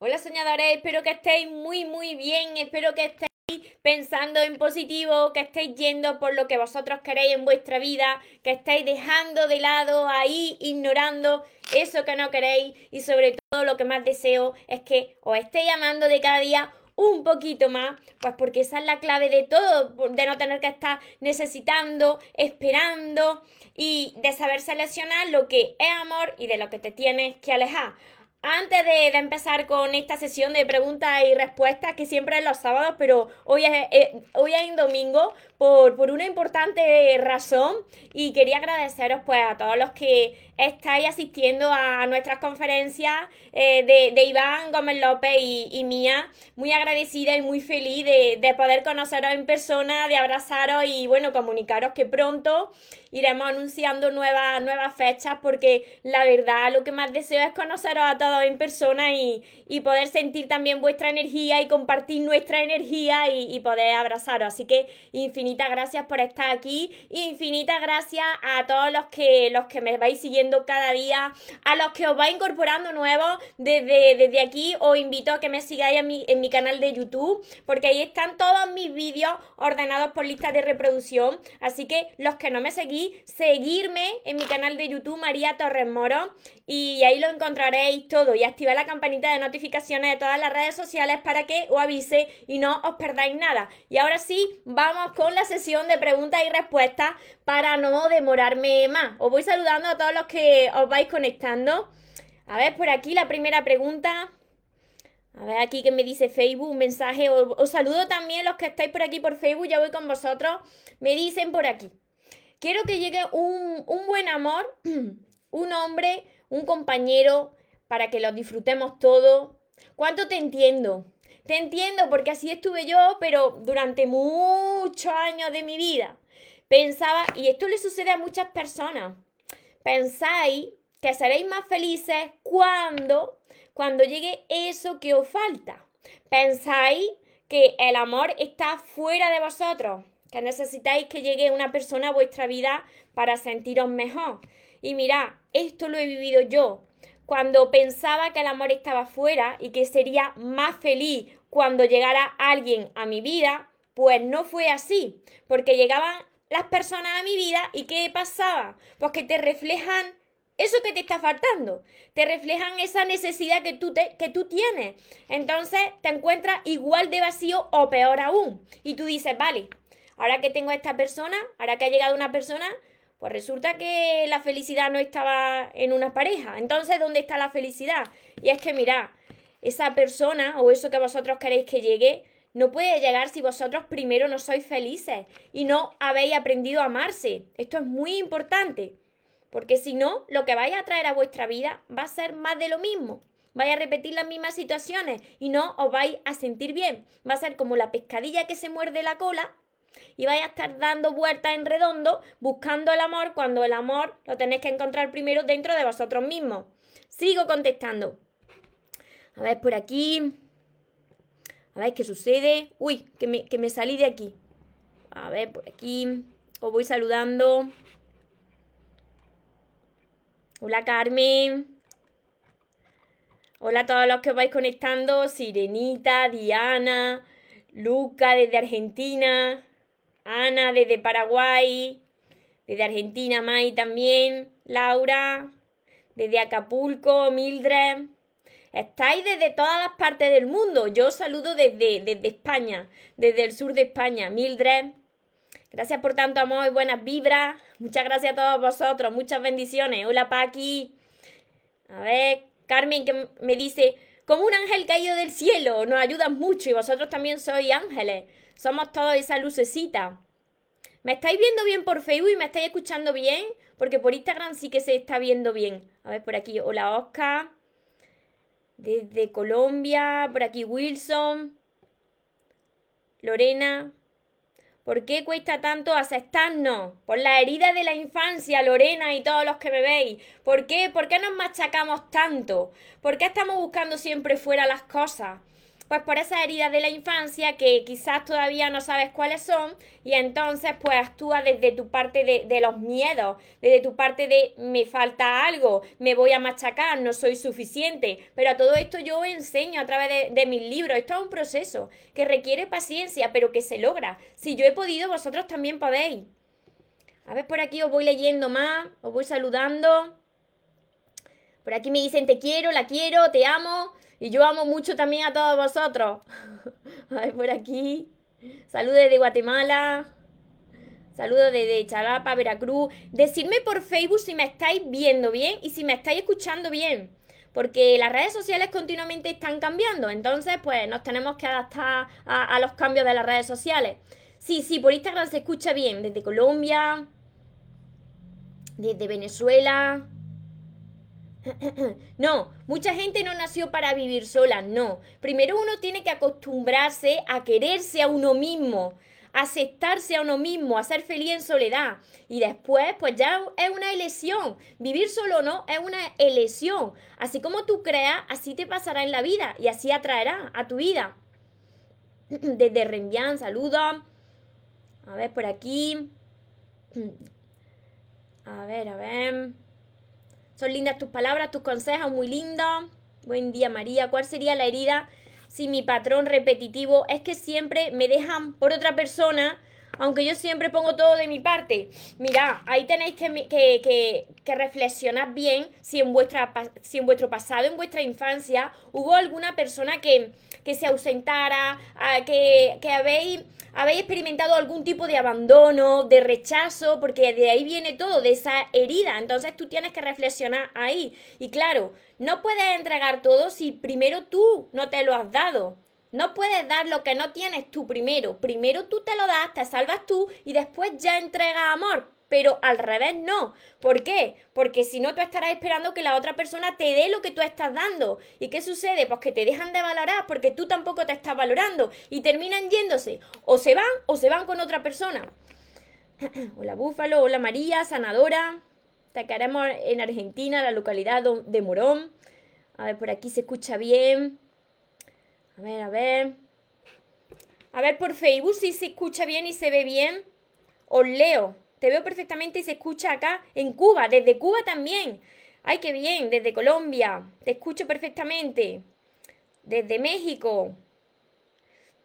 Hola soñadores, espero que estéis muy muy bien, espero que estéis pensando en positivo, que estéis yendo por lo que vosotros queréis en vuestra vida, que estéis dejando de lado ahí, ignorando eso que no queréis y sobre todo lo que más deseo es que os estéis amando de cada día un poquito más, pues porque esa es la clave de todo, de no tener que estar necesitando, esperando y de saber seleccionar lo que es amor y de lo que te tienes que alejar. Antes de, empezar con esta sesión de preguntas y respuestas, que siempre es los sábados, pero hoy es, eh, hoy es domingo, por, por, una importante razón, y quería agradeceros pues a todos los que estáis asistiendo a nuestras conferencias eh, de, Iván Gómez López y, mía. Muy agradecida y muy feliz de, de, poder conoceros en persona, de abrazaros y bueno, comunicaros que pronto iremos anunciando nuevas, nuevas fechas porque la verdad lo que más deseo es conoceros a todos en persona y, y poder sentir también vuestra energía y compartir nuestra energía y, y poder abrazaros. Así que infinitas gracias por estar aquí, infinitas gracias a todos los que, los que me vais siguiendo cada día. A los que os va incorporando nuevos, desde, desde aquí os invito a que me sigáis en mi, en mi canal de YouTube, porque ahí están todos mis vídeos ordenados por lista de reproducción. Así que los que no me seguís, seguirme en mi canal de YouTube, María Torres Moro, y ahí lo encontraréis todo. Y activar la campanita de notificaciones de todas las redes sociales para que os avise y no os perdáis nada. Y ahora sí, vamos con la sesión de preguntas y respuestas para no demorarme más. Os voy saludando a todos los que os vais conectando. A ver, por aquí la primera pregunta. A ver, aquí que me dice Facebook, un mensaje. Os, saludo también los que estáis por aquí por Facebook, ya voy con vosotros. Me dicen por aquí. Quiero que llegue un, un buen amor, un hombre, un compañero, para que lo disfrutemos todo. ¿Cuánto te entiendo? Te entiendo porque así estuve yo, pero durante muchos años de mi vida pensaba, y esto le sucede a muchas personas, pensáis que seréis más felices cuando, cuando llegue eso que os falta. Pensáis que el amor está fuera de vosotros, que necesitáis que llegue una persona a vuestra vida para sentiros mejor. Y mirad, esto lo he vivido yo. Cuando pensaba que el amor estaba fuera y que sería más feliz cuando llegara alguien a mi vida, pues no fue así, porque llegaban las personas a mi vida y ¿qué pasaba? Pues que te reflejan eso que te está faltando, te reflejan esa necesidad que tú, te, que tú tienes. Entonces te encuentras igual de vacío o peor aún. Y tú dices, vale, ahora que tengo a esta persona, ahora que ha llegado una persona, pues resulta que la felicidad no estaba en una pareja. Entonces, ¿dónde está la felicidad? Y es que, mira, esa persona o eso que vosotros queréis que llegue, no puede llegar si vosotros primero no sois felices y no habéis aprendido a amarse. Esto es muy importante, porque si no, lo que vais a traer a vuestra vida va a ser más de lo mismo. Vais a repetir las mismas situaciones y no os vais a sentir bien. Va a ser como la pescadilla que se muerde la cola y vais a estar dando vueltas en redondo buscando el amor cuando el amor lo tenéis que encontrar primero dentro de vosotros mismos. Sigo contestando. A ver, por aquí. A ver qué sucede. Uy, que me, que me salí de aquí. A ver, por aquí. Os voy saludando. Hola Carmen. Hola a todos los que os vais conectando. Sirenita, Diana, Luca desde Argentina, Ana desde Paraguay, desde Argentina, Mai también, Laura, desde Acapulco, Mildred. Estáis desde todas las partes del mundo. Yo os saludo desde, desde España, desde el sur de España. Mildred, gracias por tanto amor y buenas vibras. Muchas gracias a todos vosotros. Muchas bendiciones. Hola, Paqui. A ver, Carmen que me dice, como un ángel caído del cielo, nos ayudan mucho y vosotros también sois ángeles. Somos todos esa lucecita. ¿Me estáis viendo bien por Facebook y me estáis escuchando bien? Porque por Instagram sí que se está viendo bien. A ver, por aquí. Hola, Oscar desde Colombia, por aquí Wilson, Lorena. ¿Por qué cuesta tanto aceptarnos? Por la herida de la infancia, Lorena y todos los que me veis. ¿Por qué? ¿Por qué nos machacamos tanto? ¿Por qué estamos buscando siempre fuera las cosas? Pues por esas heridas de la infancia que quizás todavía no sabes cuáles son y entonces pues actúa desde tu parte de, los miedos, desde tu parte de me falta algo, me voy a machacar, no soy suficiente. Pero a todo esto yo enseño a través de, de mis libros. Esto es un proceso que requiere paciencia, pero que se logra. Si yo he podido, vosotros también podéis. A ver, por aquí os voy leyendo más, os voy saludando. Por aquí me dicen te quiero, la quiero, te amo. Y yo amo mucho también a todos vosotros. A ver, por aquí. Saludos de Guatemala. Saludos desde Chalapa, Veracruz. Decidme por Facebook si me estáis viendo bien y si me estáis escuchando bien. Porque las redes sociales continuamente están cambiando. Entonces, pues nos tenemos que adaptar a los cambios de las redes sociales. Sí, sí, por Instagram se escucha bien. Desde Colombia. Desde Venezuela. No, mucha gente no nació para vivir sola, no. Primero uno tiene que acostumbrarse a quererse a uno mismo, aceptarse a uno mismo, a ser feliz en soledad. Y después, pues ya es una elección. Vivir solo no es una elección. Así como tú creas, así te pasará en la vida y así atraerá a tu vida. Desde Rembián, saludos. A ver, por aquí. A ver, a ver. Son lindas tus palabras, tus consejos, muy lindos. Buen día, María. ¿Cuál sería la herida si mi patrón repetitivo es que siempre me dejan por otra persona, aunque yo siempre pongo todo de mi parte? Mira, ahí tenéis que, que, que, reflexionar bien si en, vuestra, si en vuestro pasado, en vuestra infancia, hubo alguna persona que, que se ausentara, que, que habéis habéis experimentado algún tipo de abandono, de rechazo, porque de ahí viene todo, de esa herida. Entonces tú tienes que reflexionar ahí. Y claro, no puedes entregar todo si primero tú no te lo has dado. No puedes dar lo que no tienes tú primero. Primero tú te lo das, te salvas tú y después ya entregas amor pero al revés no. ¿Por qué? Porque si no, tú estarás esperando que la otra persona te dé lo que tú estás dando. ¿Y qué sucede? Pues que te dejan de valorar porque tú tampoco te estás valorando y terminan yéndose. O se van o se van con otra persona. hola Búfalo, hola María, sanadora. Te queremos en Argentina, la localidad de Morón. A ver, por aquí se escucha bien. A ver, a ver. A ver por Facebook si se escucha bien y se ve bien. Os leo. Te veo perfectamente y se escucha acá en Cuba, desde Cuba también. Ay, qué bien, desde Colombia. Te escucho perfectamente. Desde México.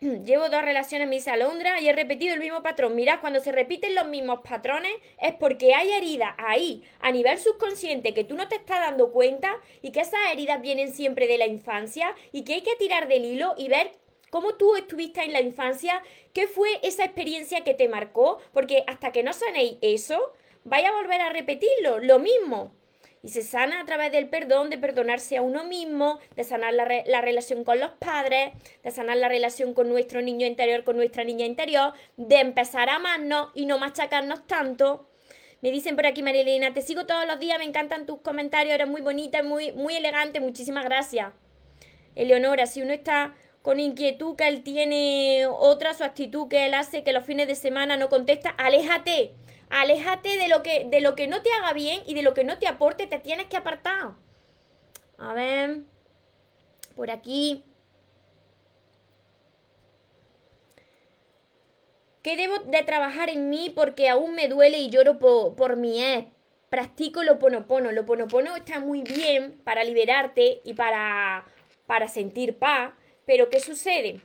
Llevo dos relaciones Miss Alondra y he repetido el mismo patrón. Mira, cuando se repiten los mismos patrones es porque hay heridas ahí, a nivel subconsciente, que tú no te estás dando cuenta y que esas heridas vienen siempre de la infancia y que hay que tirar del hilo y ver cómo tú estuviste en la infancia, qué fue esa experiencia que te marcó, porque hasta que no sanéis eso, vaya a volver a repetirlo, lo mismo. Y se sana a través del perdón, de perdonarse a uno mismo, de sanar la, la, relación con los padres, de sanar la relación con nuestro niño interior, con nuestra niña interior, de empezar a amarnos y no machacarnos tanto. Me dicen por aquí, Marilena, te sigo todos los días, me encantan tus comentarios, eres muy bonita, muy, muy elegante, muchísimas gracias. Eleonora, si uno está con inquietud que él tiene otra, su actitud que él hace, que los fines de semana no contesta, aléjate, aléjate de lo que, de lo que no te haga bien y de lo que no te aporte, te tienes que apartar. A ver, por aquí. ¿Qué debo de trabajar en mí porque aún me duele y lloro por, mi ex? Practico lo ponopono. Lo ponopono está muy bien para liberarte y para, para sentir paz pero ¿qué sucede?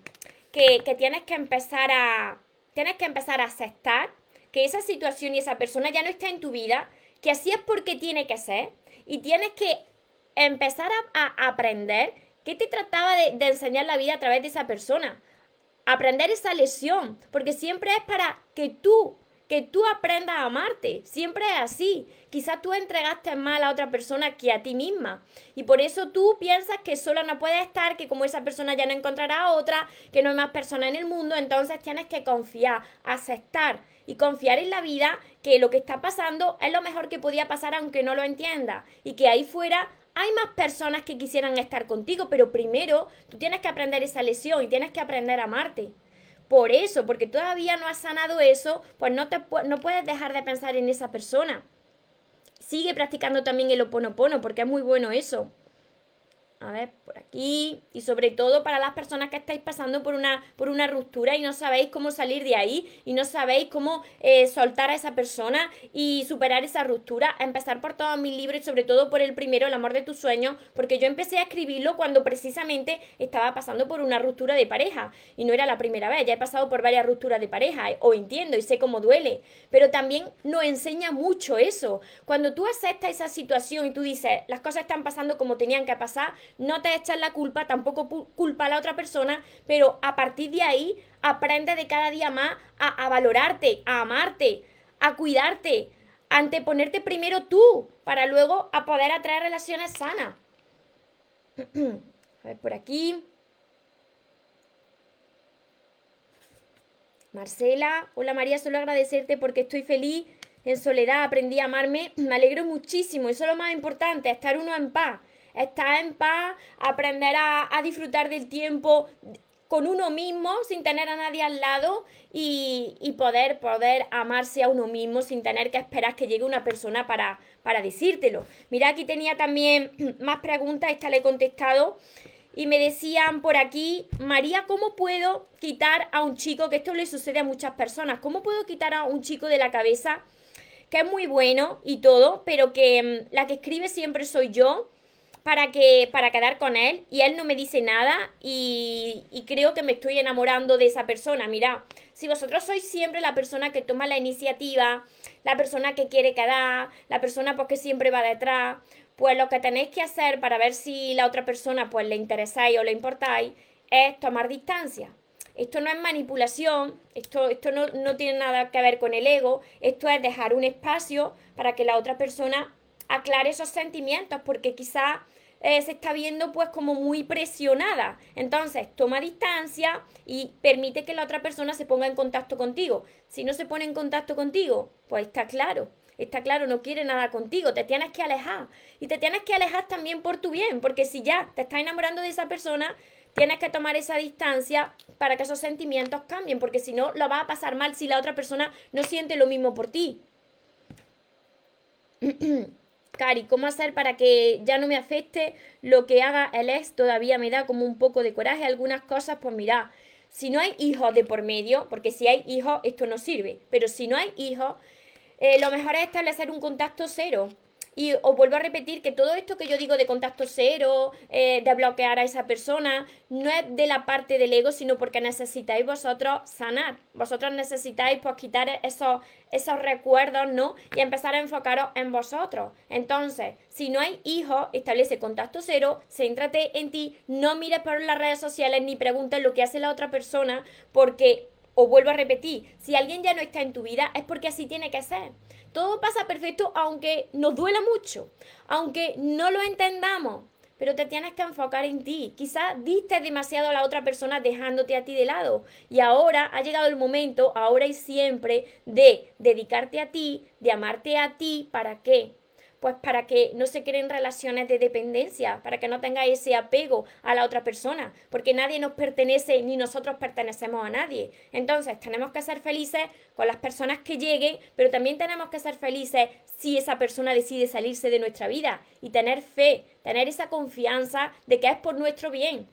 Que, tienes que empezar a. Tienes que empezar a aceptar que esa situación y esa persona ya no está en tu vida, que así es porque tiene que ser, y tienes que empezar a, aprender qué te trataba de, de enseñar la vida a través de esa persona. Aprender esa lección, porque siempre es para que tú que tú aprendas a amarte. Siempre es así. Quizás tú entregaste más a otra persona que a ti misma. Y por eso tú piensas que sola no puedes estar, que como esa persona ya no encontrará otra, que no hay más personas en el mundo, entonces tienes que confiar, aceptar y confiar en la vida que lo que está pasando es lo mejor que podía pasar aunque no lo entienda. Y que ahí fuera hay más personas que quisieran estar contigo, pero primero tú tienes que aprender esa lección y tienes que aprender a amarte por eso, porque todavía no has sanado eso, pues no, te, no puedes dejar de pensar en esa persona. Sigue practicando también el oponopono, porque es muy bueno eso. A ver, por aquí. Y sobre todo para las personas que estáis pasando por una, por una ruptura y no sabéis cómo salir de ahí y no sabéis cómo eh, soltar a esa persona y superar esa ruptura. empezar por todos mis libros y sobre todo por el primero, El amor de tus sueños, porque yo empecé a escribirlo cuando precisamente estaba pasando por una ruptura de pareja. Y no era la primera vez, ya he pasado por varias rupturas de pareja, o entiendo y sé cómo duele. Pero también nos enseña mucho eso. Cuando tú aceptas esa situación y tú dices, las cosas están pasando como tenían que pasar, no te echas la culpa, tampoco culpa a la otra persona, pero a partir de ahí aprende de cada día más a, valorarte, a amarte, a cuidarte, a anteponerte primero tú, para luego a poder atraer relaciones sanas. a ver, por aquí. Marcela, hola María, solo agradecerte porque estoy feliz en soledad, aprendí a amarme, me alegro muchísimo, eso es lo más importante, estar uno en paz estar en paz, aprender a, disfrutar del tiempo con uno mismo sin tener a nadie al lado y, poder, poder amarse a uno mismo sin tener que esperar que llegue una persona para, para decírtelo. Mira, aquí tenía también más preguntas, esta le he contestado. Y me decían por aquí, María, ¿cómo puedo quitar a un chico, que esto le sucede a muchas personas, ¿cómo puedo quitar a un chico de la cabeza que es muy bueno y todo, pero que mm, la que escribe siempre soy yo? Para, que, para quedar con él y él no me dice nada y, creo que me estoy enamorando de esa persona. Mira, si vosotros sois siempre la persona que toma la iniciativa, la persona que quiere quedar, la persona pues que siempre va detrás, pues lo que tenéis que hacer para ver si la otra persona pues le interesáis o le importáis es tomar distancia. Esto no es manipulación, esto, esto no, no tiene nada que ver con el ego, esto es dejar un espacio para que la otra persona aclare esos sentimientos, porque quizá eh, se está viendo pues como muy presionada. Entonces, toma distancia y permite que la otra persona se ponga en contacto contigo. Si no se pone en contacto contigo, pues está claro. Está claro, no quiere nada contigo, te tienes que alejar. Y te tienes que alejar también por tu bien, porque si ya te estás enamorando de esa persona, tienes que tomar esa distancia para que esos sentimientos cambien, porque si no, lo va a pasar mal si la otra persona no siente lo mismo por ti. Cari, ¿cómo hacer para que ya no me afecte lo que haga el ex? Todavía me da como un poco de coraje algunas cosas, pues mira, si no hay hijos de por medio, porque si hay hijos esto no sirve, pero si no hay hijos, eh, lo mejor es establecer un contacto cero. Y os vuelvo a repetir que todo esto que yo digo de contacto cero, eh, de bloquear a esa persona, no es de la parte del ego, sino porque necesitáis vosotros sanar. Vosotros necesitáis pues quitar esos, esos recuerdos, ¿no? Y empezar a enfocaros en vosotros. Entonces, si no hay hijos, establece contacto cero, céntrate en ti, no mires por las redes sociales ni preguntes lo que hace la otra persona, porque, os vuelvo a repetir, si alguien ya no está en tu vida, es porque así tiene que ser. Todo pasa perfecto aunque nos duela mucho, aunque no lo entendamos, pero te tienes que enfocar en ti. Quizás diste demasiado a la otra persona dejándote a ti de lado y ahora ha llegado el momento, ahora y siempre, de dedicarte a ti, de amarte a ti, ¿para qué? Pues para que no se creen relaciones de dependencia, para que no tenga ese apego a la otra persona, porque nadie nos pertenece ni nosotros pertenecemos a nadie. Entonces tenemos que ser felices con las personas que lleguen, pero también tenemos que ser felices si esa persona decide salirse de nuestra vida y tener fe, tener esa confianza de que es por nuestro bien.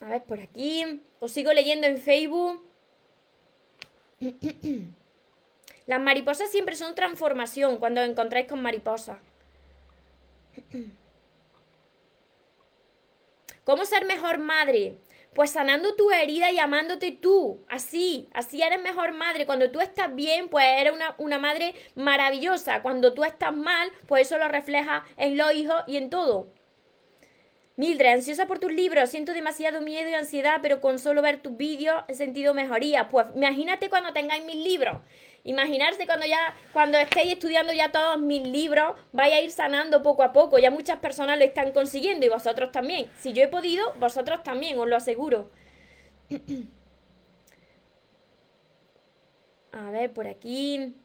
A ver, por aquí, os sigo leyendo en Facebook. Las mariposas siempre son transformación cuando os encontráis con mariposas. ¿Cómo ser mejor madre? Pues sanando tu herida y amándote tú. Así, así eres mejor madre. Cuando tú estás bien, pues eres una, una madre maravillosa. Cuando tú estás mal, pues eso lo refleja en los hijos y en todo. Mildred, ansiosa por tus libros, siento demasiado miedo y ansiedad, pero con solo ver tus vídeos he sentido mejoría. Pues imagínate cuando tengáis mis libros. Imaginarse cuando ya, cuando estéis estudiando ya todos mis libros, vaya a ir sanando poco a poco. Ya muchas personas lo están consiguiendo y vosotros también. Si yo he podido, vosotros también, os lo aseguro. A ver, por aquí.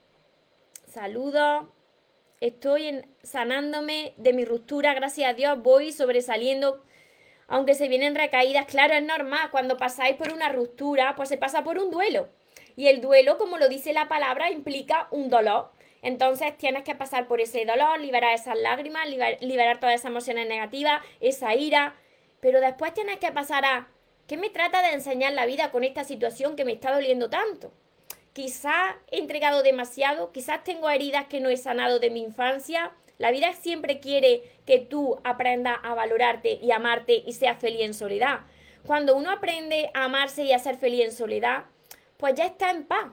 Saludos. Estoy en, sanándome de mi ruptura, gracias a Dios, voy sobresaliendo. Aunque se vienen recaídas, claro, es normal. Cuando pasáis por una ruptura, pues se pasa por un duelo. Y el duelo, como lo dice la palabra, implica un dolor. Entonces tienes que pasar por ese dolor, liberar esas lágrimas, liberar todas esas emociones negativas, esa ira, pero después tienes que pasar a, ¿qué me trata de enseñar la vida con esta situación que me está doliendo tanto? Quizás he entregado demasiado, quizás tengo heridas que no he sanado de mi infancia. La vida siempre quiere que tú aprendas a valorarte y amarte y seas feliz en soledad. Cuando uno aprende a amarse y a ser feliz en soledad, pues ya está en paz.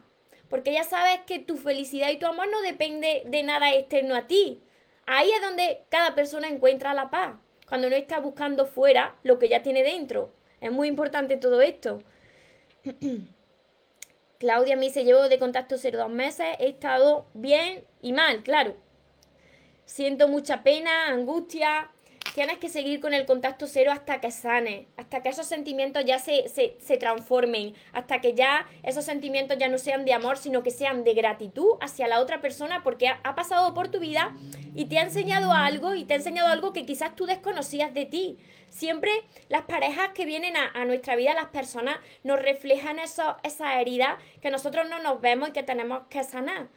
Porque ya sabes que tu felicidad y tu amor no depende de nada externo a ti. Ahí es donde cada persona encuentra la paz. Cuando no está buscando fuera lo que ya tiene dentro. Es muy importante todo esto. Claudia me dice, llevo de contacto cero dos meses, he estado bien y mal, claro. Siento mucha pena, angustia, tienes que seguir con el contacto cero hasta que sane, hasta que esos sentimientos ya se, se, transformen, hasta que ya esos sentimientos ya no sean de amor, sino que sean de gratitud hacia la otra persona porque ha, pasado por tu vida y te ha enseñado algo y te ha enseñado algo que quizás tú desconocías de ti. Siempre las parejas que vienen a, a nuestra vida, las personas, nos reflejan eso, esa herida que nosotros no nos vemos y que tenemos que sanar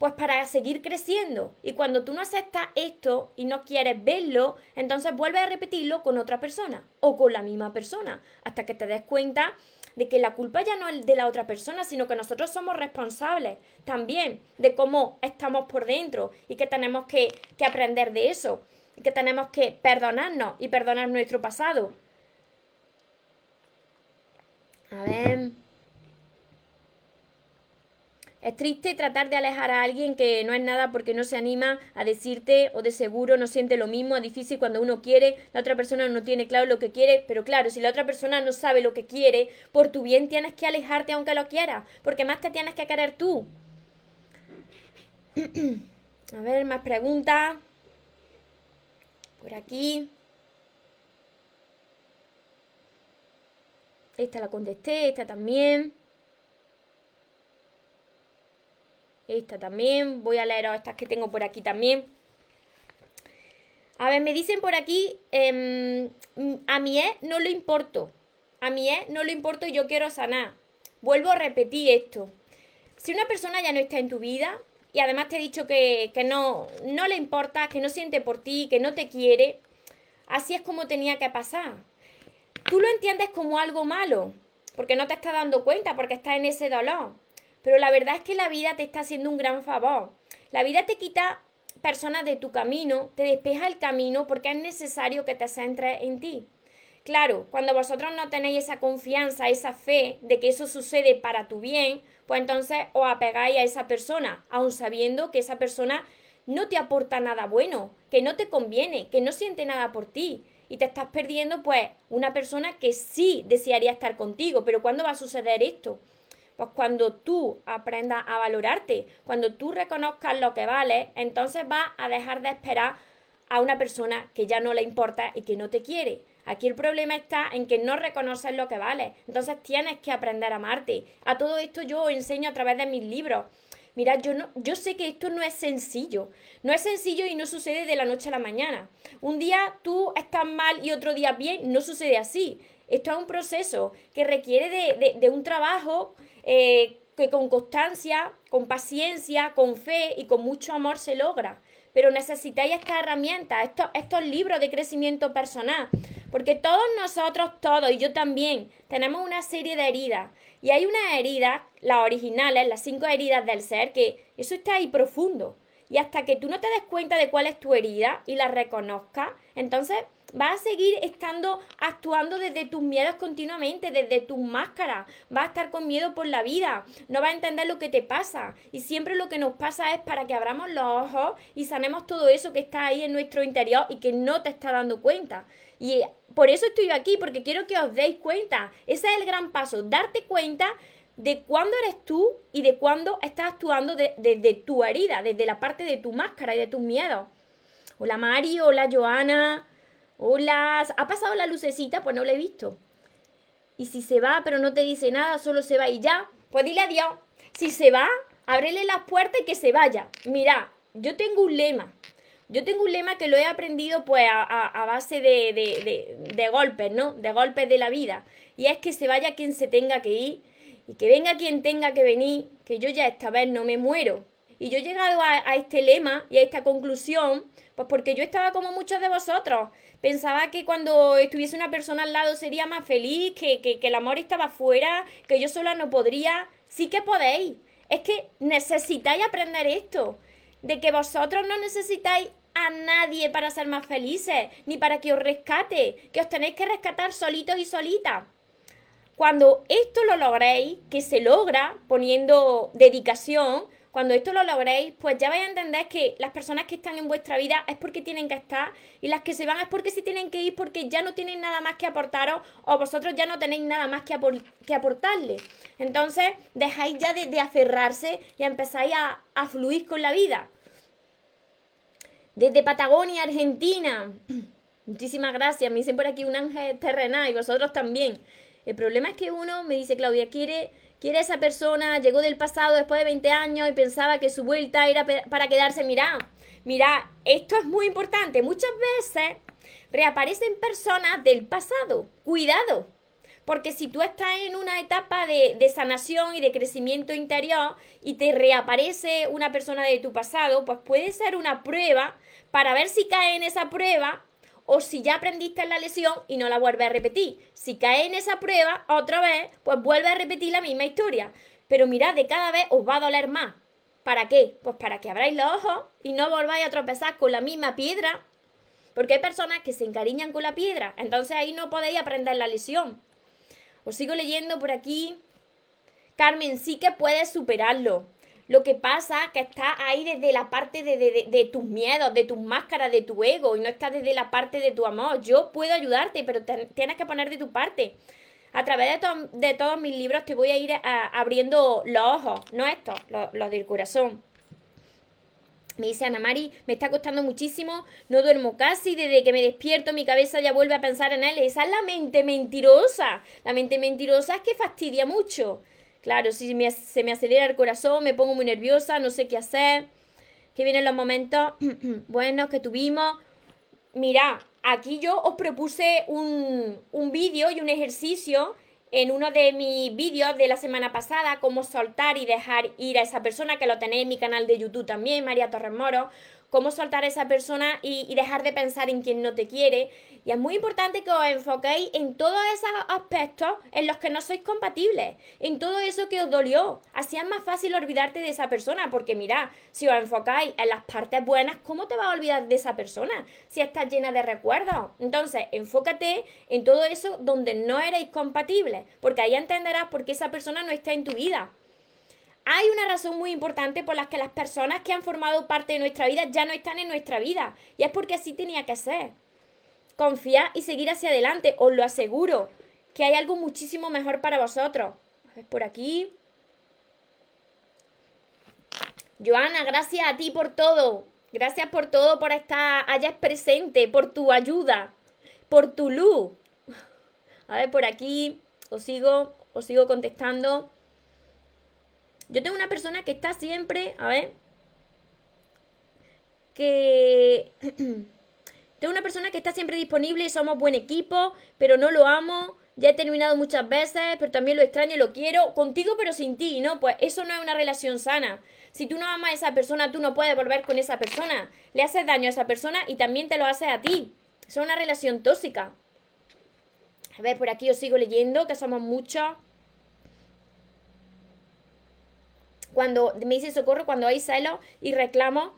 pues para seguir creciendo. Y cuando tú no aceptas esto y no quieres verlo, entonces vuelves a repetirlo con otra persona o con la misma persona, hasta que te des cuenta de que la culpa ya no es de la otra persona, sino que nosotros somos responsables también de cómo estamos por dentro y que tenemos que, que aprender de eso, y que tenemos que perdonarnos y perdonar nuestro pasado. A ver. Es triste tratar de alejar a alguien que no es nada porque no se anima a decirte o de seguro no siente lo mismo, es difícil cuando uno quiere, la otra persona no tiene claro lo que quiere, pero claro, si la otra persona no sabe lo que quiere, por tu bien tienes que alejarte aunque lo quieras, porque más te tienes que querer tú. a ver, más preguntas. Por aquí. Esta la contesté, esta también. Esta también. Voy a leer estas que tengo por aquí también. A ver, me dicen por aquí, em, a mi ex no le importo. A mi ex no le importo y yo quiero sanar. Vuelvo a repetir esto. Si una persona ya no está en tu vida y además te he dicho que, que no, no le importa, que no siente por ti, que no te quiere, así es como tenía que pasar. Tú lo entiendes como algo malo, porque no te estás dando cuenta, porque estás en ese dolor. Pero la verdad es que la vida te está haciendo un gran favor. La vida te quita personas de tu camino, te despeja el camino porque es necesario que te centres en ti. Claro, cuando vosotros no tenéis esa confianza, esa fe de que eso sucede para tu bien, pues entonces os apegáis a esa persona, aun sabiendo que esa persona no te aporta nada bueno, que no te conviene, que no siente nada por ti. Y te estás perdiendo, pues, una persona que sí desearía estar contigo. Pero ¿cuándo va a suceder esto? Pues cuando tú aprendas a valorarte, cuando tú reconozcas lo que vale, entonces vas a dejar de esperar a una persona que ya no le importa y que no te quiere. Aquí el problema está en que no reconoces lo que vale. Entonces tienes que aprender a amarte. A todo esto yo os enseño a través de mis libros. Mira, yo, no, yo sé que esto no es sencillo. No es sencillo y no sucede de la noche a la mañana. Un día tú estás mal y otro día bien. No sucede así. Esto es un proceso que requiere de, de un trabajo eh, que con constancia, con paciencia, con fe y con mucho amor se logra. Pero necesitáis estas herramientas, estos, estos libros de crecimiento personal, porque todos nosotros, todos, y yo también, tenemos una serie de heridas. Y hay unas heridas, las originales, las cinco heridas del ser, que eso está ahí profundo. Y hasta que tú no te des cuenta de cuál es tu herida y la reconozcas, entonces vas a seguir estando actuando desde tus miedos continuamente, desde tus máscaras. Vas a estar con miedo por la vida. No vas a entender lo que te pasa. Y siempre lo que nos pasa es para que abramos los ojos y sanemos todo eso que está ahí en nuestro interior y que no te está dando cuenta. Y por eso estoy aquí, porque quiero que os deis cuenta. Ese es el gran paso, darte cuenta de cuándo eres tú y de cuándo estás actuando desde tu herida, desde la parte de tu máscara y de tus miedos. Hola Mari, hola Joana, hola. ¿Ha pasado la lucecita? Pues no la he visto. Y si se va, pero no te dice nada, solo se va y ya, pues dile adiós. Si se va, ábrele las puertas y que se vaya. Mira, yo tengo un lema. Yo tengo un lema que lo he aprendido pues a, base de, golpes, ¿no? De golpes de la vida. Y es que se vaya quien se tenga que ir y que venga quien tenga que venir, que yo ya esta vez no me muero. Y yo he llegado a, este lema y a esta conclusión, pues porque yo estaba como muchos de vosotros. Pensaba que cuando estuviese una persona al lado sería más feliz, que, que el amor estaba fuera, que yo sola no podría. Sí que podéis. Es que necesitáis aprender esto. De que vosotros no necesitáis a nadie para ser más felices, ni para que os rescate, que os tenéis que rescatar solitos y solitas. Cuando esto lo logréis, que se logra poniendo dedicación, cuando esto lo logréis, pues ya vais a entender que las personas que están en vuestra vida es porque tienen que estar y las que se van es porque se tienen que ir porque ya no tienen nada más que aportaros o vosotros ya no tenéis nada más que, que aportarle. Entonces, dejáis ya de, aferrarse y empezáis a, a fluir con la vida. Desde Patagonia, Argentina. Muchísimas gracias. Me dicen por aquí un ángel terrenal y vosotros también. El problema es que uno me dice, Claudia, quiere, quiere esa persona, llegó del pasado después de 20 años y pensaba que su vuelta era para quedarse. Mira, mira, esto es muy importante. Muchas veces reaparecen personas del pasado. Cuidado. Porque si tú estás en una etapa de, de, sanación y de crecimiento interior y te reaparece una persona de tu pasado, pues puede ser una prueba para ver si cae en esa prueba o si ya aprendiste la lesión y no la vuelves a repetir. Si cae en esa prueba otra vez, pues vuelve a repetir la misma historia. Pero mirad, de cada vez os va a doler más. ¿Para qué? Pues para que abráis los ojos y no volváis a tropezar con la misma piedra. Porque hay personas que se encariñan con la piedra. Entonces ahí no podéis aprender la lesión. Os sigo leyendo por aquí. Carmen, sí que puedes superarlo. Lo que pasa que está ahí desde la parte de, tus miedos, de tus máscaras, de tu ego, y no está desde la parte de tu amor. Yo puedo ayudarte, pero tienes que poner de tu parte. A través de, todos mis libros te voy a ir abriendo los ojos, no estos, los, del corazón. Me dice Ana Mari, me está costando muchísimo, no duermo casi, desde que me despierto mi cabeza ya vuelve a pensar en él. Esa es la mente mentirosa. La mente mentirosa es que fastidia mucho. Claro, si se me acelera el corazón, me pongo muy nerviosa, no sé qué hacer. Que vienen los momentos buenos que tuvimos. Mira, aquí yo os propuse un, un vídeo y un ejercicio en uno de mis vídeos de la semana pasada, cómo soltar y dejar ir a esa persona, que lo tenéis en mi canal de YouTube también, María Torres Moro, cómo soltar a esa persona y, dejar de pensar en quien no te quiere. Y es muy importante que os enfoquéis en todos esos aspectos en los que no sois compatibles, en todo eso que os dolió. Así es más fácil olvidarte de esa persona, porque mirad, si os enfocáis en las partes buenas, ¿cómo te vas a olvidar de esa persona si estás llena de recuerdos? Entonces, enfócate en todo eso donde no erais compatibles, porque ahí entenderás por qué esa persona no está en tu vida. Hay una razón muy importante por la que las personas que han formado parte de nuestra vida ya no están en nuestra vida. Y es porque así tenía que ser. Confiar y seguir hacia adelante, os lo aseguro, que hay algo muchísimo mejor para vosotros. Por aquí. Joana, gracias a ti por todo. Gracias por todo, por estar allá presente, por tu ayuda, por tu luz. A ver, por aquí os sigo, os sigo contestando. Yo tengo una persona que está siempre, a ver, que... tengo una persona que está siempre disponible y somos buen equipo, pero no lo amo. Ya he terminado muchas veces, pero también lo extraño y lo quiero. Contigo, pero sin ti, ¿no? Pues eso no es una relación sana. Si tú no amas a esa persona, tú no puedes volver con esa persona. Le haces daño a esa persona y también te lo haces a ti. Es una relación tóxica. A ver, por aquí os sigo leyendo, que somos muchos. Cuando me dice socorro, cuando hay celos y reclamo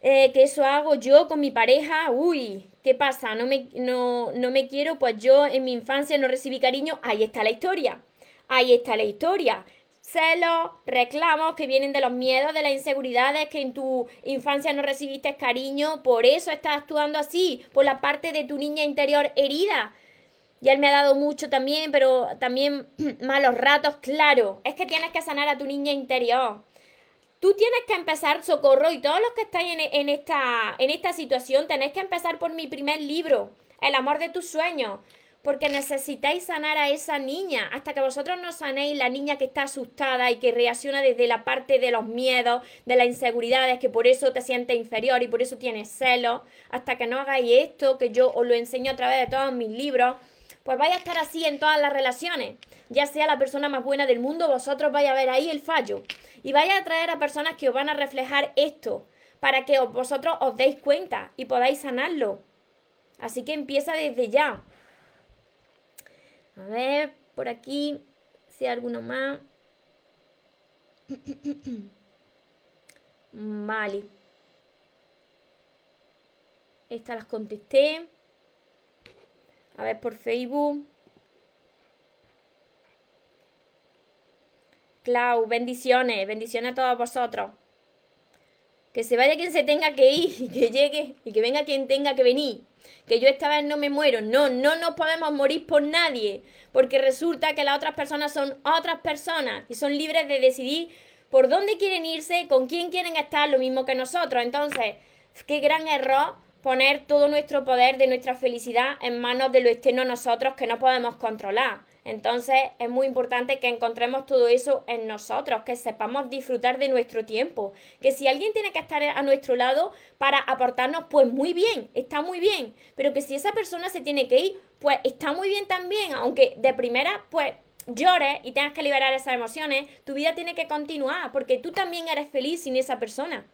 eh, que eso hago yo con mi pareja, uy, ¿qué pasa? No me, no, no me quiero, pues yo en mi infancia no recibí cariño, ahí está la historia, ahí está la historia. Celos, reclamos que vienen de los miedos, de las inseguridades, que en tu infancia no recibiste cariño, por eso estás actuando así, por la parte de tu niña interior herida. Y él me ha dado mucho también, pero también malos ratos, claro. Es que tienes que sanar a tu niña interior. Tú tienes que empezar, Socorro, y todos los que estáis en, esta, en esta situación, tenéis que empezar por mi primer libro, El amor de tus sueños. Porque necesitáis sanar a esa niña. Hasta que vosotros no sanéis la niña que está asustada y que reacciona desde la parte de los miedos, de las inseguridades, que por eso te sientes inferior y por eso tienes celos. Hasta que no hagáis esto, que yo os lo enseño a través de todos mis libros pues vaya a estar así en todas las relaciones. Ya sea la persona más buena del mundo, vosotros vais a ver ahí el fallo. Y vaya a atraer a personas que os van a reflejar esto, para que vosotros os deis cuenta y podáis sanarlo. Así que empieza desde ya. A ver, por aquí, si hay alguno más. Vale. Estas las contesté. A ver por Facebook. Clau, bendiciones, bendiciones a todos vosotros. Que se vaya quien se tenga que ir y que llegue y que venga quien tenga que venir. Que yo esta vez no me muero. No, no nos podemos morir por nadie. Porque resulta que las otras personas son otras personas y son libres de decidir por dónde quieren irse, con quién quieren estar, lo mismo que nosotros. Entonces, qué gran error poner todo nuestro poder de nuestra felicidad en manos de lo externo nosotros que no podemos controlar. Entonces es muy importante que encontremos todo eso en nosotros, que sepamos disfrutar de nuestro tiempo, que si alguien tiene que estar a nuestro lado para aportarnos, pues muy bien, está muy bien, pero que si esa persona se tiene que ir, pues está muy bien también, aunque de primera, pues llores y tengas que liberar esas emociones, tu vida tiene que continuar, porque tú también eres feliz sin esa persona.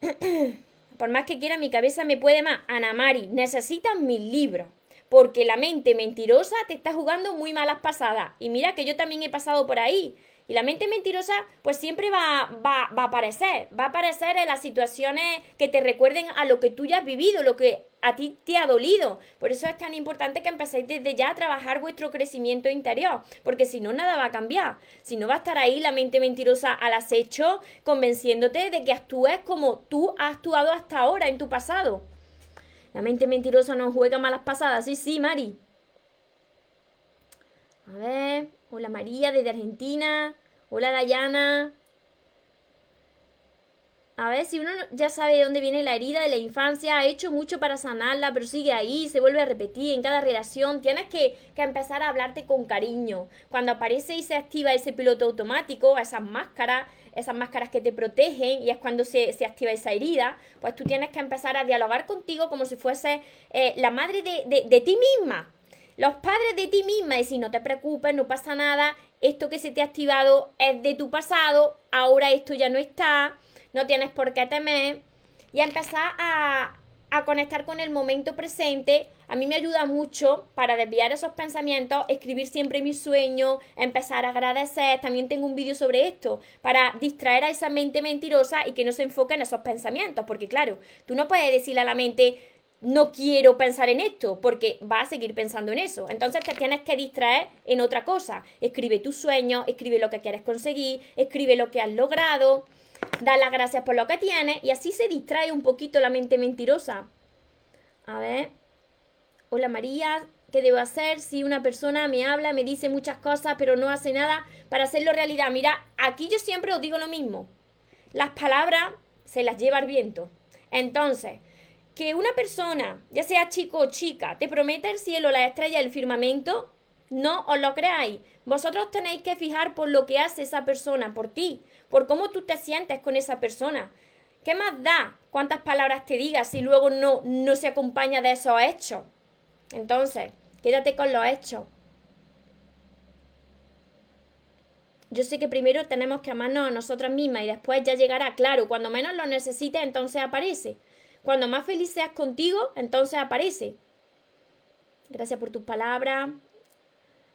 Por más que quiera, mi cabeza me puede más. Ana Mari, necesitas mis libros. Porque la mente mentirosa te está jugando muy malas pasadas. Y mira que yo también he pasado por ahí. Y la mente mentirosa, pues siempre va, va, va, a aparecer. Va a aparecer en las situaciones que te recuerden a lo que tú ya has vivido, lo que a ti te ha dolido. Por eso es tan importante que empecéis desde ya a trabajar vuestro crecimiento interior, porque si no, nada va a cambiar. Si no, va a estar ahí la mente mentirosa al acecho, convenciéndote de que actúes como tú has actuado hasta ahora en tu pasado. La mente mentirosa no juega malas pasadas. Sí, sí, Mari. A ver. Hola María desde Argentina. Hola Dayana. A ver, si uno ya sabe de dónde viene la herida de la infancia, ha hecho mucho para sanarla, pero sigue ahí, se vuelve a repetir en cada relación, tienes que, empezar a hablarte con cariño. Cuando aparece y se activa ese piloto automático, esas máscaras, esas máscaras que te protegen, y es cuando se, activa esa herida, pues tú tienes que empezar a dialogar contigo como si fuese eh, la madre de, de, de ti misma. Los padres de ti misma, y si no te preocupes, no pasa nada, esto que se te ha activado es de tu pasado, ahora esto ya no está no tienes por qué temer y empezar a, a conectar con el momento presente. A mí me ayuda mucho para desviar esos pensamientos, escribir siempre mis sueños, empezar a agradecer. También tengo un vídeo sobre esto, para distraer a esa mente mentirosa y que no se enfoque en esos pensamientos. Porque claro, tú no puedes decirle a la mente, no quiero pensar en esto, porque va a seguir pensando en eso. Entonces te tienes que distraer en otra cosa. Escribe tus sueños, escribe lo que quieres conseguir, escribe lo que has logrado da las gracias por lo que tiene y así se distrae un poquito la mente mentirosa. A ver. Hola María, ¿qué debo hacer si una persona me habla, me dice muchas cosas, pero no hace nada para hacerlo realidad? Mira, aquí yo siempre os digo lo mismo. Las palabras se las lleva el viento. Entonces, que una persona, ya sea chico o chica, te prometa el cielo, la estrella, el firmamento, no os lo creáis. Vosotros tenéis que fijar por lo que hace esa persona por ti, por cómo tú te sientes con esa persona. ¿Qué más da cuántas palabras te digas si luego no, no se acompaña de esos hechos? Entonces, quédate con los hechos. Yo sé que primero tenemos que amarnos a nosotras mismas y después ya llegará, claro, cuando menos lo necesites, entonces aparece. Cuando más feliz seas contigo, entonces aparece. Gracias por tus palabras.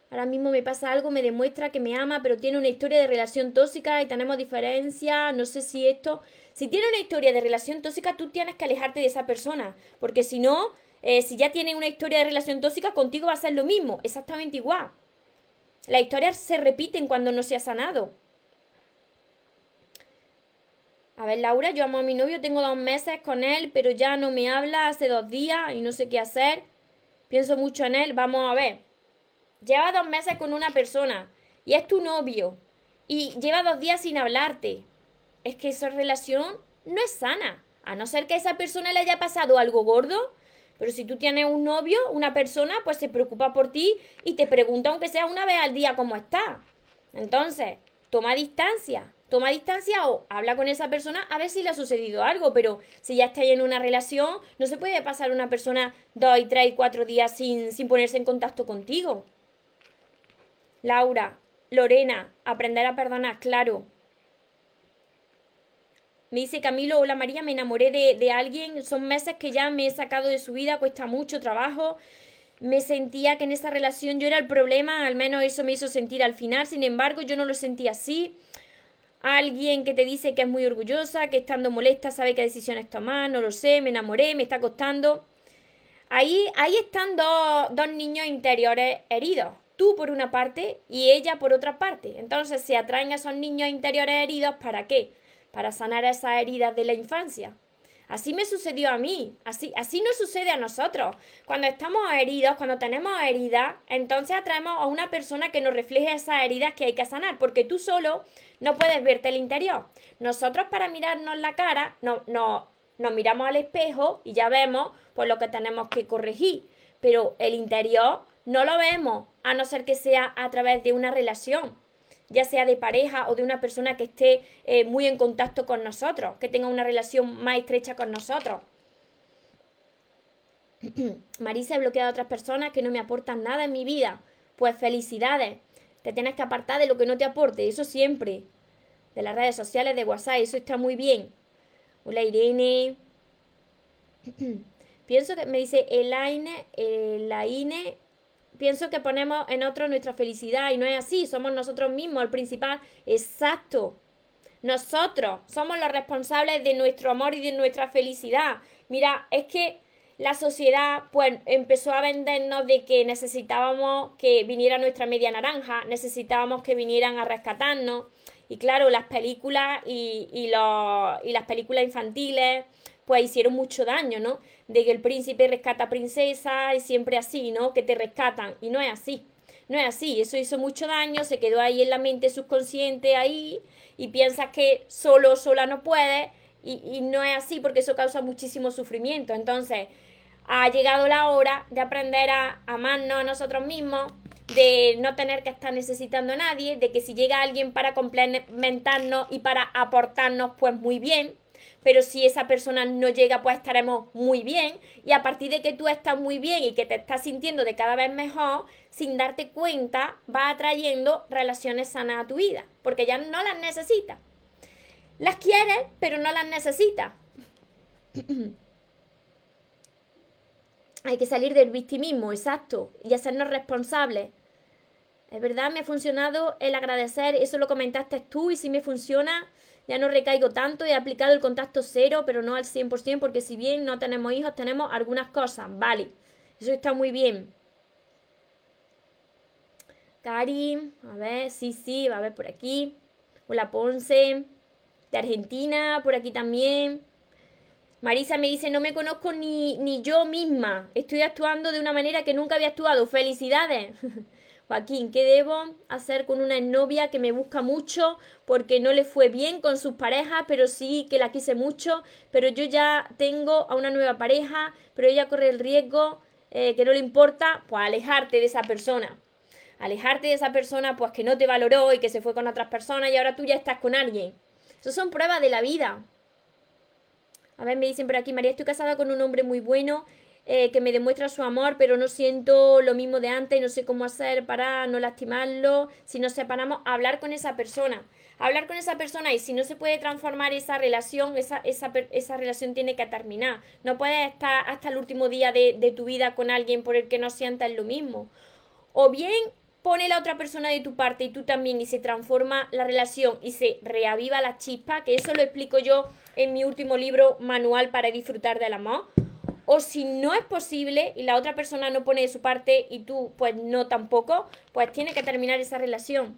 Ahora mismo me pasa algo, me demuestra que me ama, pero tiene una historia de relación tóxica y tenemos diferencia. No sé si esto. Si tiene una historia de relación tóxica, tú tienes que alejarte de esa persona. Porque si no, eh, si ya tiene una historia de relación tóxica, contigo va a ser lo mismo, exactamente igual. Las historias se repiten cuando no se ha sanado. A ver, Laura, yo amo a mi novio, tengo dos meses con él, pero ya no me habla hace dos días y no sé qué hacer. Pienso mucho en él. Vamos a ver lleva dos meses con una persona y es tu novio y lleva dos días sin hablarte, es que esa relación no es sana. A no ser que a esa persona le haya pasado algo gordo, pero si tú tienes un novio, una persona, pues se preocupa por ti y te pregunta, aunque sea una vez al día, cómo está. Entonces, toma distancia, toma distancia o habla con esa persona a ver si le ha sucedido algo, pero si ya estáis en una relación, no se puede pasar una persona dos y tres y cuatro días sin, sin ponerse en contacto contigo. Laura, Lorena, aprender a perdonar, claro. Me dice Camilo, hola María, me enamoré de, de, alguien, son meses que ya me he sacado de su vida, cuesta mucho trabajo. Me sentía que en esa relación yo era el problema, al menos eso me hizo sentir al final, sin embargo yo no lo sentí así alguien que te dice que es muy orgullosa, que estando molesta sabe qué decisiones tomar, no lo sé, me enamoré, me está costando. Ahí, ahí están dos, dos niños interiores heridos. Tú por una parte y ella por otra parte. Entonces se atraen a esos niños interiores heridos para qué? Para sanar esas heridas de la infancia. Así me sucedió a mí, así, así nos sucede a nosotros. Cuando estamos heridos, cuando tenemos heridas, entonces atraemos a una persona que nos refleje esas heridas que hay que sanar, porque tú solo no puedes verte el interior. Nosotros para mirarnos la cara, no, no, nos miramos al espejo y ya vemos por lo que tenemos que corregir, pero el interior no lo vemos, a no ser que sea a través de una relación ya sea de pareja o de una persona que esté eh, muy en contacto con nosotros, que tenga una relación más estrecha con nosotros. Marisa, he bloqueado a otras personas que no me aportan nada en mi vida. Pues felicidades. Te tienes que apartar de lo que no te aporte, eso siempre. De las redes sociales, de WhatsApp, eso está muy bien. Hola Irene. Pienso que me dice Elaine, Elaine pienso que ponemos en otro nuestra felicidad y no es así, somos nosotros mismos el principal. Exacto. Nosotros somos los responsables de nuestro amor y de nuestra felicidad. Mira, es que la sociedad pues empezó a vendernos de que necesitábamos que viniera nuestra media naranja, necesitábamos que vinieran a rescatarnos. Y claro, las películas y, y, los, y las películas infantiles pues hicieron mucho daño, ¿no? De que el príncipe rescata a princesa y siempre así, ¿no? Que te rescatan. Y no es así. No es así. Eso hizo mucho daño, se quedó ahí en la mente subconsciente, ahí, y piensas que solo, sola no puede. Y, y no es así porque eso causa muchísimo sufrimiento. Entonces, ha llegado la hora de aprender a amarnos a nosotros mismos, de no tener que estar necesitando a nadie, de que si llega alguien para complementarnos y para aportarnos, pues muy bien, pero si esa persona no llega, pues estaremos muy bien. Y a partir de que tú estás muy bien y que te estás sintiendo de cada vez mejor, sin darte cuenta, va atrayendo relaciones sanas a tu vida, porque ya no las necesitas. Las quieres, pero no las necesitas. Hay que salir del victimismo, exacto, y hacernos responsables. Es verdad, me ha funcionado el agradecer, eso lo comentaste tú, y si me funciona, ya no recaigo tanto, he aplicado el contacto cero, pero no al 100%, porque si bien no tenemos hijos, tenemos algunas cosas, vale, eso está muy bien. Cari, a ver, sí, sí, va a ver por aquí. Hola Ponce, de Argentina, por aquí también. Marisa me dice, no me conozco ni, ni yo misma, estoy actuando de una manera que nunca había actuado. Felicidades. Joaquín, ¿qué debo hacer con una novia que me busca mucho porque no le fue bien con sus parejas, pero sí que la quise mucho, pero yo ya tengo a una nueva pareja, pero ella corre el riesgo eh, que no le importa? Pues alejarte de esa persona. Alejarte de esa persona, pues que no te valoró y que se fue con otras personas y ahora tú ya estás con alguien. Eso son pruebas de la vida. A ver, me dicen por aquí, María, estoy casada con un hombre muy bueno eh, que me demuestra su amor, pero no siento lo mismo de antes no sé cómo hacer para no lastimarlo. Si nos separamos, hablar con esa persona. Hablar con esa persona y si no se puede transformar esa relación, esa, esa, esa relación tiene que terminar. No puedes estar hasta el último día de, de tu vida con alguien por el que no sientas lo mismo. O bien pone la otra persona de tu parte y tú también y se transforma la relación y se reaviva la chispa, que eso lo explico yo en mi último libro, Manual para disfrutar del amor o si no es posible y la otra persona no pone de su parte y tú pues no tampoco, pues tiene que terminar esa relación.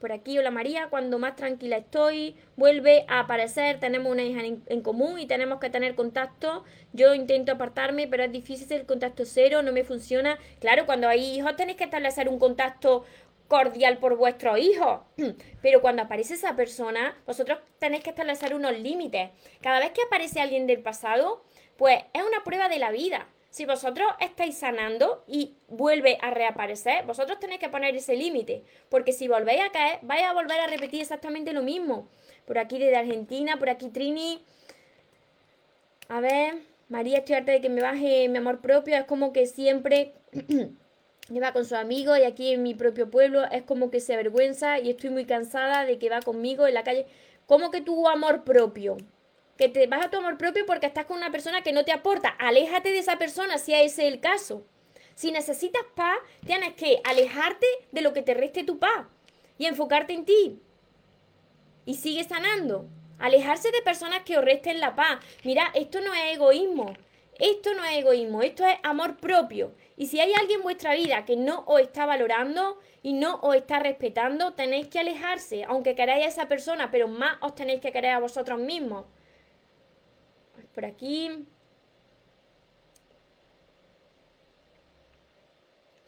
Por aquí, hola María, cuando más tranquila estoy, vuelve a aparecer, tenemos una hija en, común y tenemos que tener contacto. Yo intento apartarme, pero es difícil el contacto cero, no me funciona. Claro, cuando hay hijos tenéis que establecer un contacto cordial por vuestro hijo. Pero cuando aparece esa persona, vosotros tenéis que establecer unos límites. Cada vez que aparece alguien del pasado, pues es una prueba de la vida. Si vosotros estáis sanando y vuelve a reaparecer, vosotros tenéis que poner ese límite, porque si volvéis a caer, vais a volver a repetir exactamente lo mismo. Por aquí desde Argentina, por aquí Trini. A ver, María, estoy harta de que me baje mi amor propio. Es como que siempre va con sus amigos y aquí en mi propio pueblo es como que se avergüenza y estoy muy cansada de que va conmigo en la calle. ¿Cómo que tu amor propio? que te vas a tu amor propio porque estás con una persona que no te aporta. Aléjate de esa persona si ese es el caso. Si necesitas paz, tienes que alejarte de lo que te reste tu paz y enfocarte en ti. Y sigue sanando. Alejarse de personas que os resten la paz. Mira, esto no es egoísmo. Esto no es egoísmo, esto es amor propio. Y si hay alguien en vuestra vida que no os está valorando y no os está respetando, tenéis que alejarse, aunque queráis a esa persona, pero más os tenéis que querer a vosotros mismos por aquí.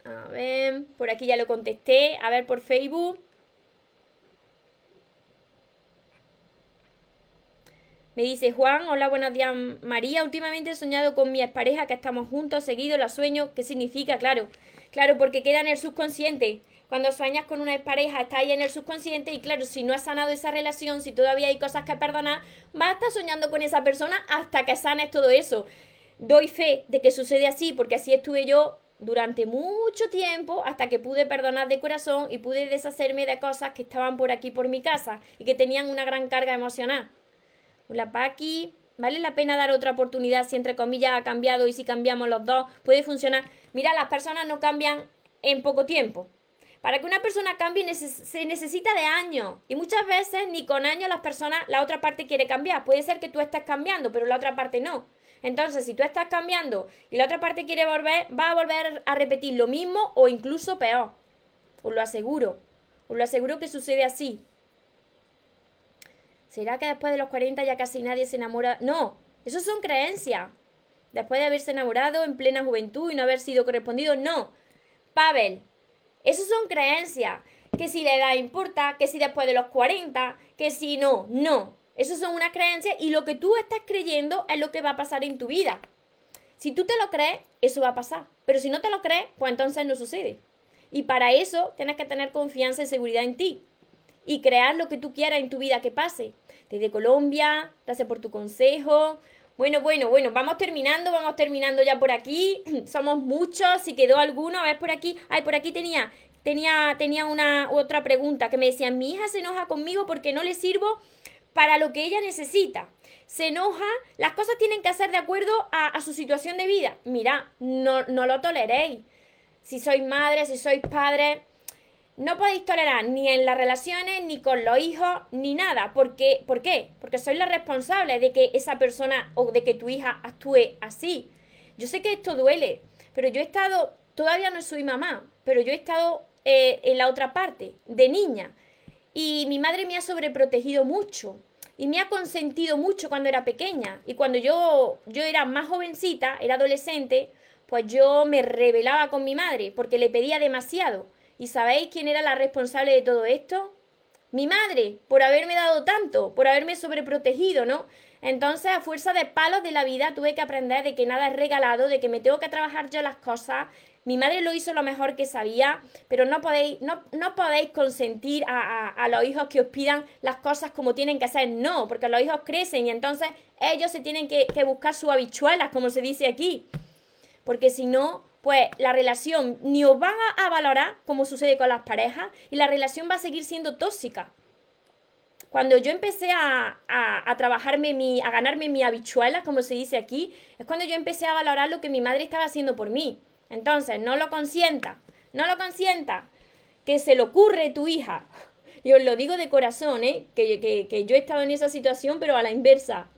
A ver, por aquí ya lo contesté. A ver, por Facebook. Me dice Juan, hola, buenos días María. Últimamente he soñado con mi expareja que estamos juntos, seguido, la sueño. ¿Qué significa? Claro, claro, porque queda en el subconsciente. Cuando sueñas con una pareja, está ahí en el subconsciente y claro, si no has sanado esa relación, si todavía hay cosas que perdonar, vas a estar soñando con esa persona hasta que sanes todo eso. Doy fe de que sucede así, porque así estuve yo durante mucho tiempo hasta que pude perdonar de corazón y pude deshacerme de cosas que estaban por aquí, por mi casa y que tenían una gran carga emocional. Hola Paqui, ¿vale la pena dar otra oportunidad si entre comillas ha cambiado y si cambiamos los dos puede funcionar? Mira, las personas no cambian en poco tiempo. Para que una persona cambie se necesita de años. Y muchas veces ni con años las personas, la otra parte quiere cambiar. Puede ser que tú estés cambiando, pero la otra parte no. Entonces, si tú estás cambiando y la otra parte quiere volver, va a volver a repetir lo mismo o incluso peor. Os lo aseguro. Os lo aseguro que sucede así. ¿Será que después de los 40 ya casi nadie se enamora? No, eso son creencias. Después de haberse enamorado en plena juventud y no haber sido correspondido, no. Pavel, esas son creencias. Que si la edad importa, que si después de los 40, que si no, no. Esas son unas creencias y lo que tú estás creyendo es lo que va a pasar en tu vida. Si tú te lo crees, eso va a pasar. Pero si no te lo crees, pues entonces no sucede. Y para eso tienes que tener confianza y seguridad en ti. Y crear lo que tú quieras en tu vida que pase. Desde Colombia, gracias por tu consejo. Bueno, bueno, bueno, vamos terminando, vamos terminando ya por aquí. Somos muchos, si quedó alguno, a ver por aquí. Ay, por aquí tenía, tenía, tenía una otra pregunta que me decían, mi hija se enoja conmigo porque no le sirvo para lo que ella necesita. Se enoja, las cosas tienen que ser de acuerdo a, a su situación de vida. Mira, no, no lo toleréis. Si sois madre, si sois padre, no podéis tolerar ni en las relaciones, ni con los hijos, ni nada. Porque, ¿Por qué? Porque sois la responsable de que esa persona o de que tu hija actúe así. Yo sé que esto duele, pero yo he estado, todavía no soy mamá, pero yo he estado eh, en la otra parte, de niña. Y mi madre me ha sobreprotegido mucho y me ha consentido mucho cuando era pequeña. Y cuando yo, yo era más jovencita, era adolescente, pues yo me rebelaba con mi madre porque le pedía demasiado. ¿Y sabéis quién era la responsable de todo esto? Mi madre, por haberme dado tanto, por haberme sobreprotegido, ¿no? Entonces, a fuerza de palos de la vida, tuve que aprender de que nada es regalado, de que me tengo que trabajar yo las cosas. Mi madre lo hizo lo mejor que sabía, pero no podéis, no, no podéis consentir a, a, los hijos que os pidan las cosas como tienen que ser. No, porque los hijos crecen y entonces ellos se tienen que, que buscar sus habichuelas, como se dice aquí. Porque si no, pues la relación ni os van a, valorar, como sucede con las parejas, y la relación va a seguir siendo tóxica. Cuando yo empecé a, a, trabajarme mi, a ganarme mi habichuela, como se dice aquí, es cuando yo empecé a valorar lo que mi madre estaba haciendo por mí. Entonces, no lo consienta, no lo consienta, que se le ocurre tu hija. Y os lo digo de corazón, ¿eh? que, que, que yo he estado en esa situación, pero a la inversa.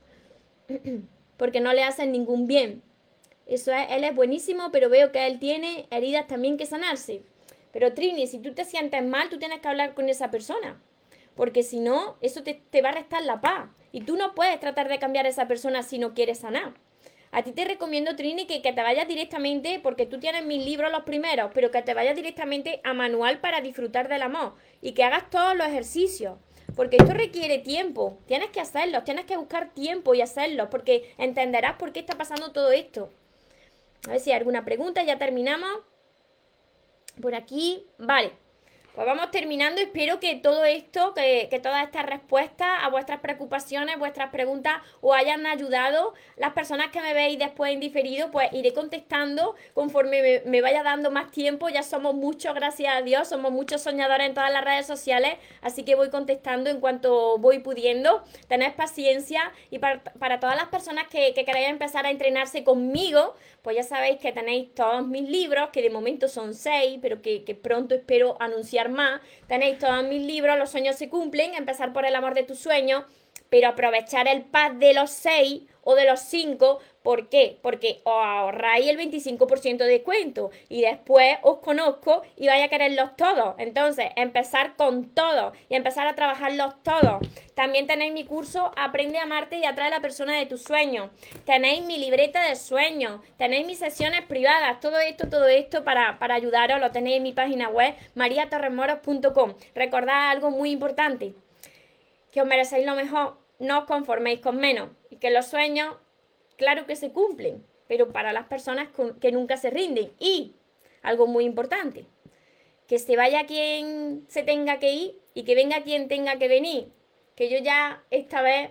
Porque no le hacen ningún bien. Eso es, él es buenísimo, pero veo que él tiene heridas también que sanarse. Pero Trini, si tú te sientes mal, tú tienes que hablar con esa persona. Porque si no, eso te, te va a restar la paz. Y tú no puedes tratar de cambiar a esa persona si no quieres sanar. A ti te recomiendo, Trini, que, que, te vayas directamente, porque tú tienes mis libros los primeros, pero que te vayas directamente a manual para disfrutar del amor y que hagas todos los ejercicios. Porque esto requiere tiempo, tienes que hacerlo, tienes que buscar tiempo y hacerlo, porque entenderás por qué está pasando todo esto. A ver si hay alguna pregunta, ya terminamos. Por aquí, vale. Pues vamos terminando. Espero que todo esto, que, todas estas respuestas a vuestras preocupaciones, vuestras preguntas, os hayan ayudado. Las personas que me veis después en diferido, pues iré contestando conforme me, vaya dando más tiempo. Ya somos muchos, gracias a Dios, somos muchos soñadores en todas las redes sociales, así que voy contestando en cuanto voy pudiendo. Tened paciencia y para, todas las personas que, que queráis empezar a entrenarse conmigo, pues ya sabéis que tenéis todos mis libros, que de momento son seis, pero que, que pronto espero anunciar más. Tenéis todos mis libros, Los sueños se cumplen, empezar por el amor de tus sueños, pero aprovechar el pack de los 6 o de los 5. ¿Por qué? Porque os ahorráis el 25% de descuento y después os conozco y vais a quererlos todos. Entonces, empezar con todos y empezar a trabajarlos todos. También tenéis mi curso Aprende a amarte y atrae a la persona de tus sueños. Tenéis mi libreta de sueños. Tenéis mis sesiones privadas. Todo esto, todo esto para, para ayudaros lo tenéis en mi página web mariatorremoros.com. Recordad algo muy importante. Que os merecéis lo mejor no os conforméis con menos y que los sueños, claro que se cumplen, pero para las personas que nunca se rinden. Y algo muy importante, que se vaya quien se tenga que ir y que venga quien tenga que venir. Que yo ya esta vez,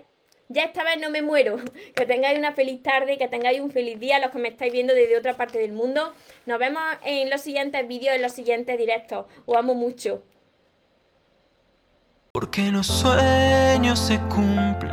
ya esta vez no me muero. Que tengáis una feliz tarde, que tengáis un feliz día los que me estáis viendo desde otra parte del mundo. Nos vemos en los siguientes vídeos, en los siguientes directos. Os amo mucho. Porque los sueños se cumplen,